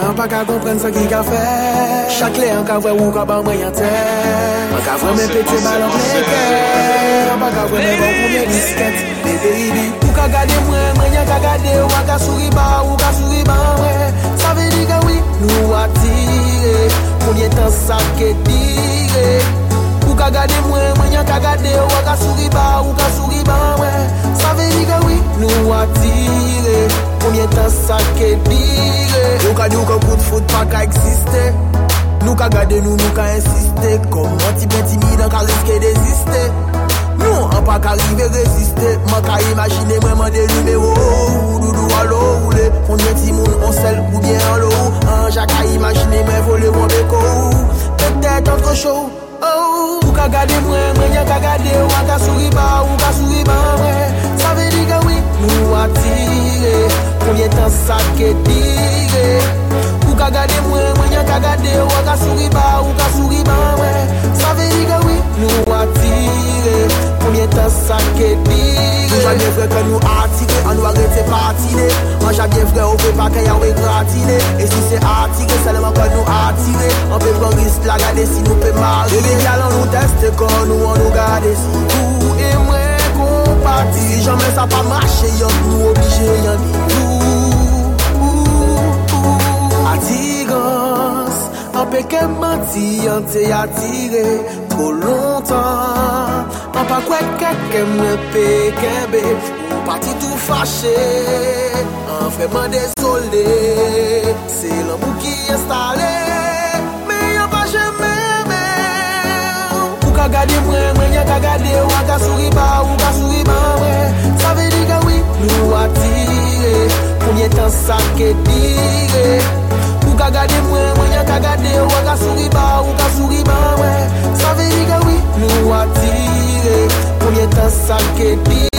An pa ka kompren sa ki ka fe. Chak le an ka vwe ou ka ban mwen yante An ka vwe men pete balon pleke. An pa ka vwe men bon pou mwen disket. Be baby Ou ka gade mwen, mwen yan ka gade Ou a ka suri ba, ou ka suri ba mwen. Sa ve di ka wii nou atire Kounye tan sa ke di ka gade mwen, mwen yon ka gade ou a ka souriba, ou ka souri ba mwen. Sa ve di yi oui, nou atire, pounye tan sa ke dire Yo ka di ou ka kout fout pa ka eksiste, nou ka gade nou nou ka insiste. Kom an ti ben timide an ka riske desiste, nou an pa ka rive resiste Man ka imagine mwen man de numero ou doudou alo ou le Pounye ti moun on sel ou bien an lo ou, an ja ka imagine mwen vole mwen beko ou Petet antre chou Kagade mwen, mwen yon kagade Ou an ka suri ba, ou ka suri ba mwen. Sa ve di gawi nou atire Konye tan sa ke dire Ou kagade mwen, mwen yon kagade Ou an ka suri ba, ou ka suri ba mwen. Sa ve di gawi nou atire Chakye vre ou pe pa kè yon wè gratine E si se atire, seleman kon nou atire An pe pon risk la gade si nou pe marire E li yalan nou teste kon nou an nou gade Si tou e mwen kompati Jamè sa pa mache yon nou obije yon di Tou Atirans An pe ke manti yon te atire Tro lontan An pa kwe keke mwen pe kebe Ou pati tou fache, an vreman desole. Se l'amou ki estale, me yon pa jeme Ou ka gade mwen, mwen yon ka gade Ou an ka suri ba, ou ka suri ba mwen. Sa ve di ka oui nou atire, kounye tan sa ke dire Ou ka gade mwen, mwen yon ka gade Ou an ka suri ba, ou ka suri ba mwen. Sa ve di ka oui nou atire, kounye tan sa ke dire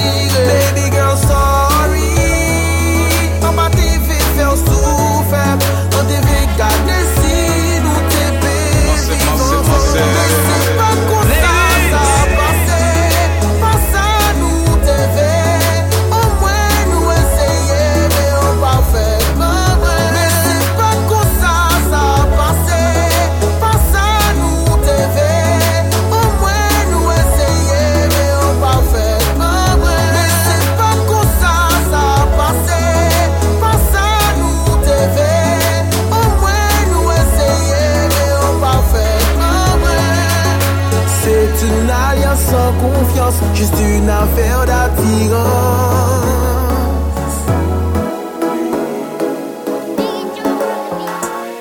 sans confiance, juste une affaire d'attirance.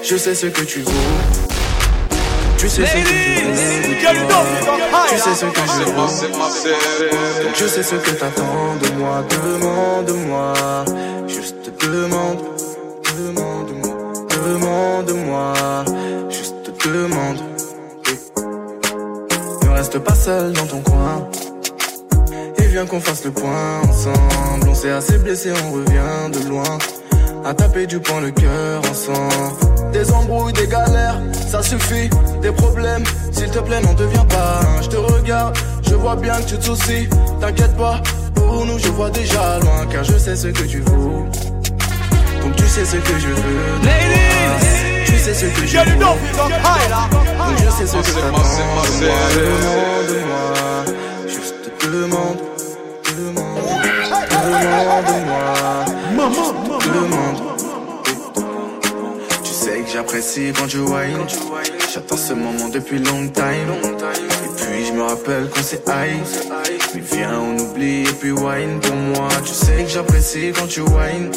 Je sais ce que tu veux. Tu sais ce que je veux. Tu sais ce que je veux. Donc je sais ce que t'attends de moi. Demande-moi. Juste demande. Demande-moi. Demande-moi. Reste pas seul dans ton coin. Et viens qu'on fasse le point ensemble. On s'est assez blessé, on revient de loin. À taper du poing le cœur ensemble. Des embrouilles, des galères, ça suffit. Des problèmes, s'il te plaît, n'en deviens pas. Je te regarde, je vois bien que tu te soucies. T'inquiète pas, pour nous, je vois déjà loin. Car je sais ce que tu veux. Donc tu sais ce que je veux. de Tu sais ce que je veux. Je sais ce que moi. Demande-moi. Juste demande. Demande. Demande-moi. Juste demande. Tu sais que j'apprécie quand tu whine. J'attends ce moment depuis long time. Et puis je me rappelle qu'on s'est high. Mais viens, on oublie et puis wine pour moi. Tu sais que j'apprécie quand tu whine.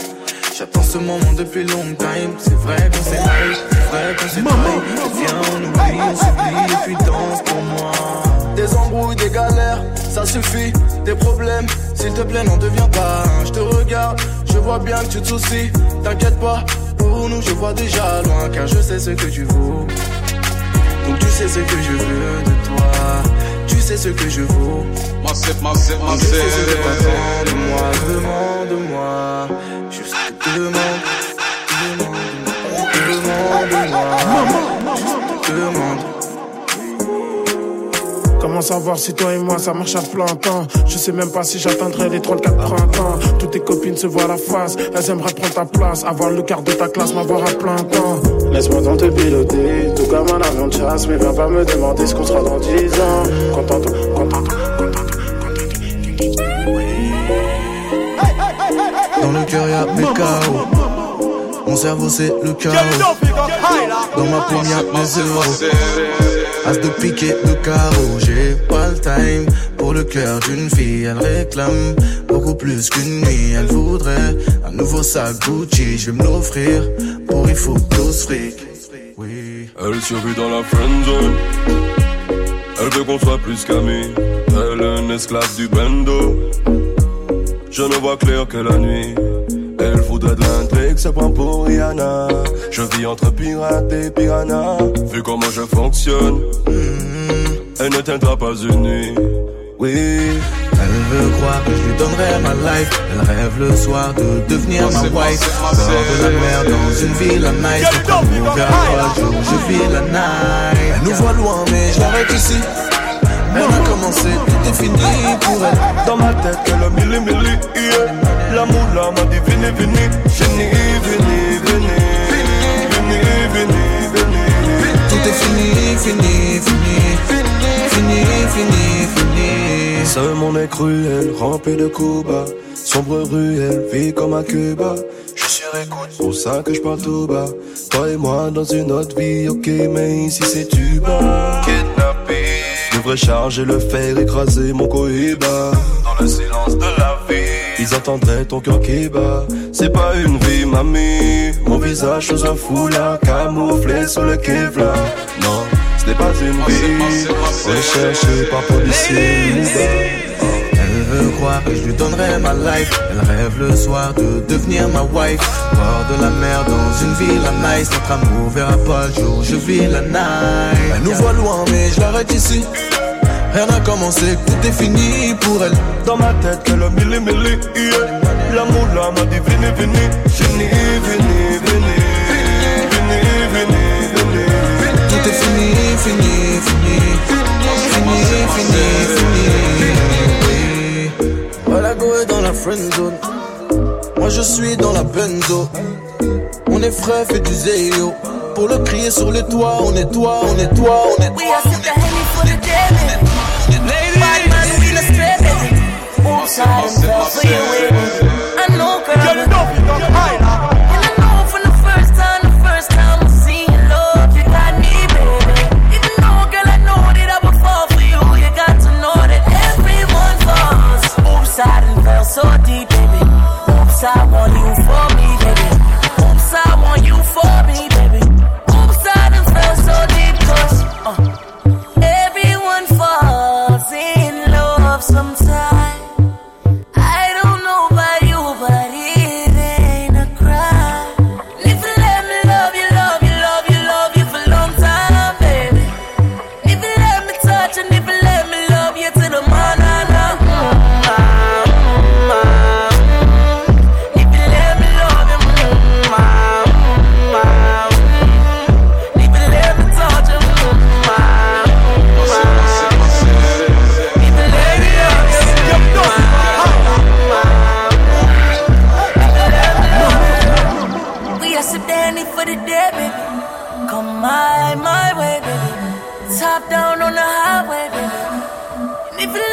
J'attends ce moment depuis long time. C'est vrai qu'on s'est. C'est vrai qu'on s'est viens, on oublie, on s'oublie et puis danse pour moi. Des embrouilles, des galères, ça suffit. Des problèmes, s'il te plaît, n'en deviens pas un. Je te regarde, je vois bien que tu te soucies. T'inquiète pas, pour nous, je vois déjà loin. Car je sais ce que tu vaux. Donc tu sais ce que je veux de toi. Tu sais ce que je vaux. T'attends de moi. Demande-moi. Juste demande. Demande-moi. Demande-moi. Juste demande. Comment savoir si toi et moi ça marche à plein temps? Je sais même pas si j'atteindrai les 34 printemps. Toutes tes copines se voient la face, elles aimeraient prendre ta place, avoir le quart de ta classe, m'avoir à plein temps. Laisse-moi dans te piloter, tout comme un avion de chasse, mais viens pas me demander ce qu'on sera dans 10 ans. Contente, contente, contente, Dans le cœur y'a mes chaos. Mon cerveau c'est le chaos. Dans ma pomme y'a mes zéros. As de piquet de carreau, j'ai pas le time pour le cœur d'une fille. Elle réclame beaucoup plus qu'une nuit. Elle voudrait un nouveau sac Gucci. Je vais me l'offrir pour il faut plus fric. Oui. Elle survit dans la friend zone. Elle veut qu'on soit plus qu'amis. Elle est un esclave du bando. Je ne vois clair que la nuit. Elle voudrait de l'intrigue, se prend pour Rihanna. Je vis entre pirates et piranha. Vu comment je fonctionne, elle ne tiendra pas une nuit. Oui. Elle veut croire que je lui donnerai ma life. Elle rêve le soir de devenir ma wife. Bord de la mer dans une ville à nice. Jour, je vis la night. Elle nous voit loin, mais je l'arrête ici. Elle a commencé, tout est fini pour elle. Dans ma tête, elle a mille mille, yeah. L'amour là m'a dit venez, venez, venez, venez, venez, venez, venez, venez. Tout est fini, fini, fini, fini, fini, fini. Ce monde est cruel, rempli de coups bas. Sombre ruelle, vie comme à Cuba. Je suis pour ça que je parle tout bas. Toi et moi dans une autre vie, ok, mais ici c'est tu bas. Kidnappé. Je devrais charger le fer, écraser mon cohiba. Dans le silence de la vie. Ils entendraient ton cœur qui bat. C'est pas une vie, mamie. Mon visage sous un foulard, camouflé sous le Kevlar. Non, ce n'est pas une vie. Recherché par policier. Elle veut croire que je lui donnerai ma life. Elle rêve le soir de devenir ma wife. Bord de la mer dans une ville à nice. Notre amour verra pas le jour, je vis la night. Elle nous voit loin, mais je l'arrête ici. Rien n'a commencé, tout est fini pour elle. Dans ma tête, elle a mille mille, yeah. L'amour là m'a dit venez, venez, venez, venez, venez, venez, venez, venez. Tout est fini, fini, fini, fini, fini, fini. Voilà, go est dans la friend zone. Moi je suis dans la benzo. On est frais, fait du zéyo. Pour le crier sur les toits, on est toi, on est toi, on est We toi. are sit the inside and fell for you. my way, baby. Top down on the highway, baby. And if it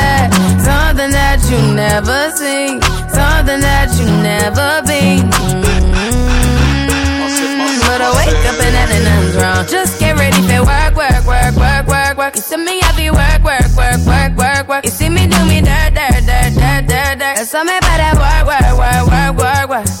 something that you never seen, something that you never been. Mm-hmm. But I wake up and nothing's wrong. Just get ready for work, work, work, work, work, work. You see me, I be work, work, work, work, work, work. You see me do me dirt, dirt, dirt, dirt, dirt, dirt. There's something about that work, work, work, work, work, work.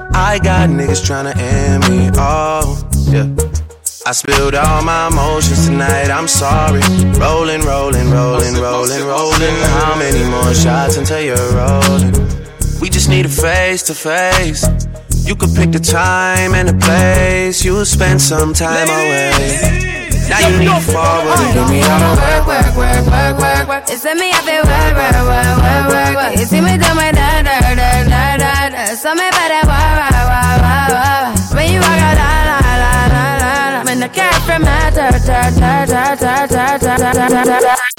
I got niggas tryna end me. Oh, yeah. I spilled all my emotions tonight, I'm sorry. Rolling, rolling, rolling, rolling, rolling. How many more shots until you're rolling? We just need a face to face. You could pick the time and the place. You'll spend some time away. To forward give me all the work, work, work, work, work, work. It's me, I work, work, work, work, work, work. You me do my da, da, da, da, da, da. Something about that work, work, work, work, work. When you walk out, la, la, la, la, la. When the cat from my da, da, da, da, da, da, da, da, da, da.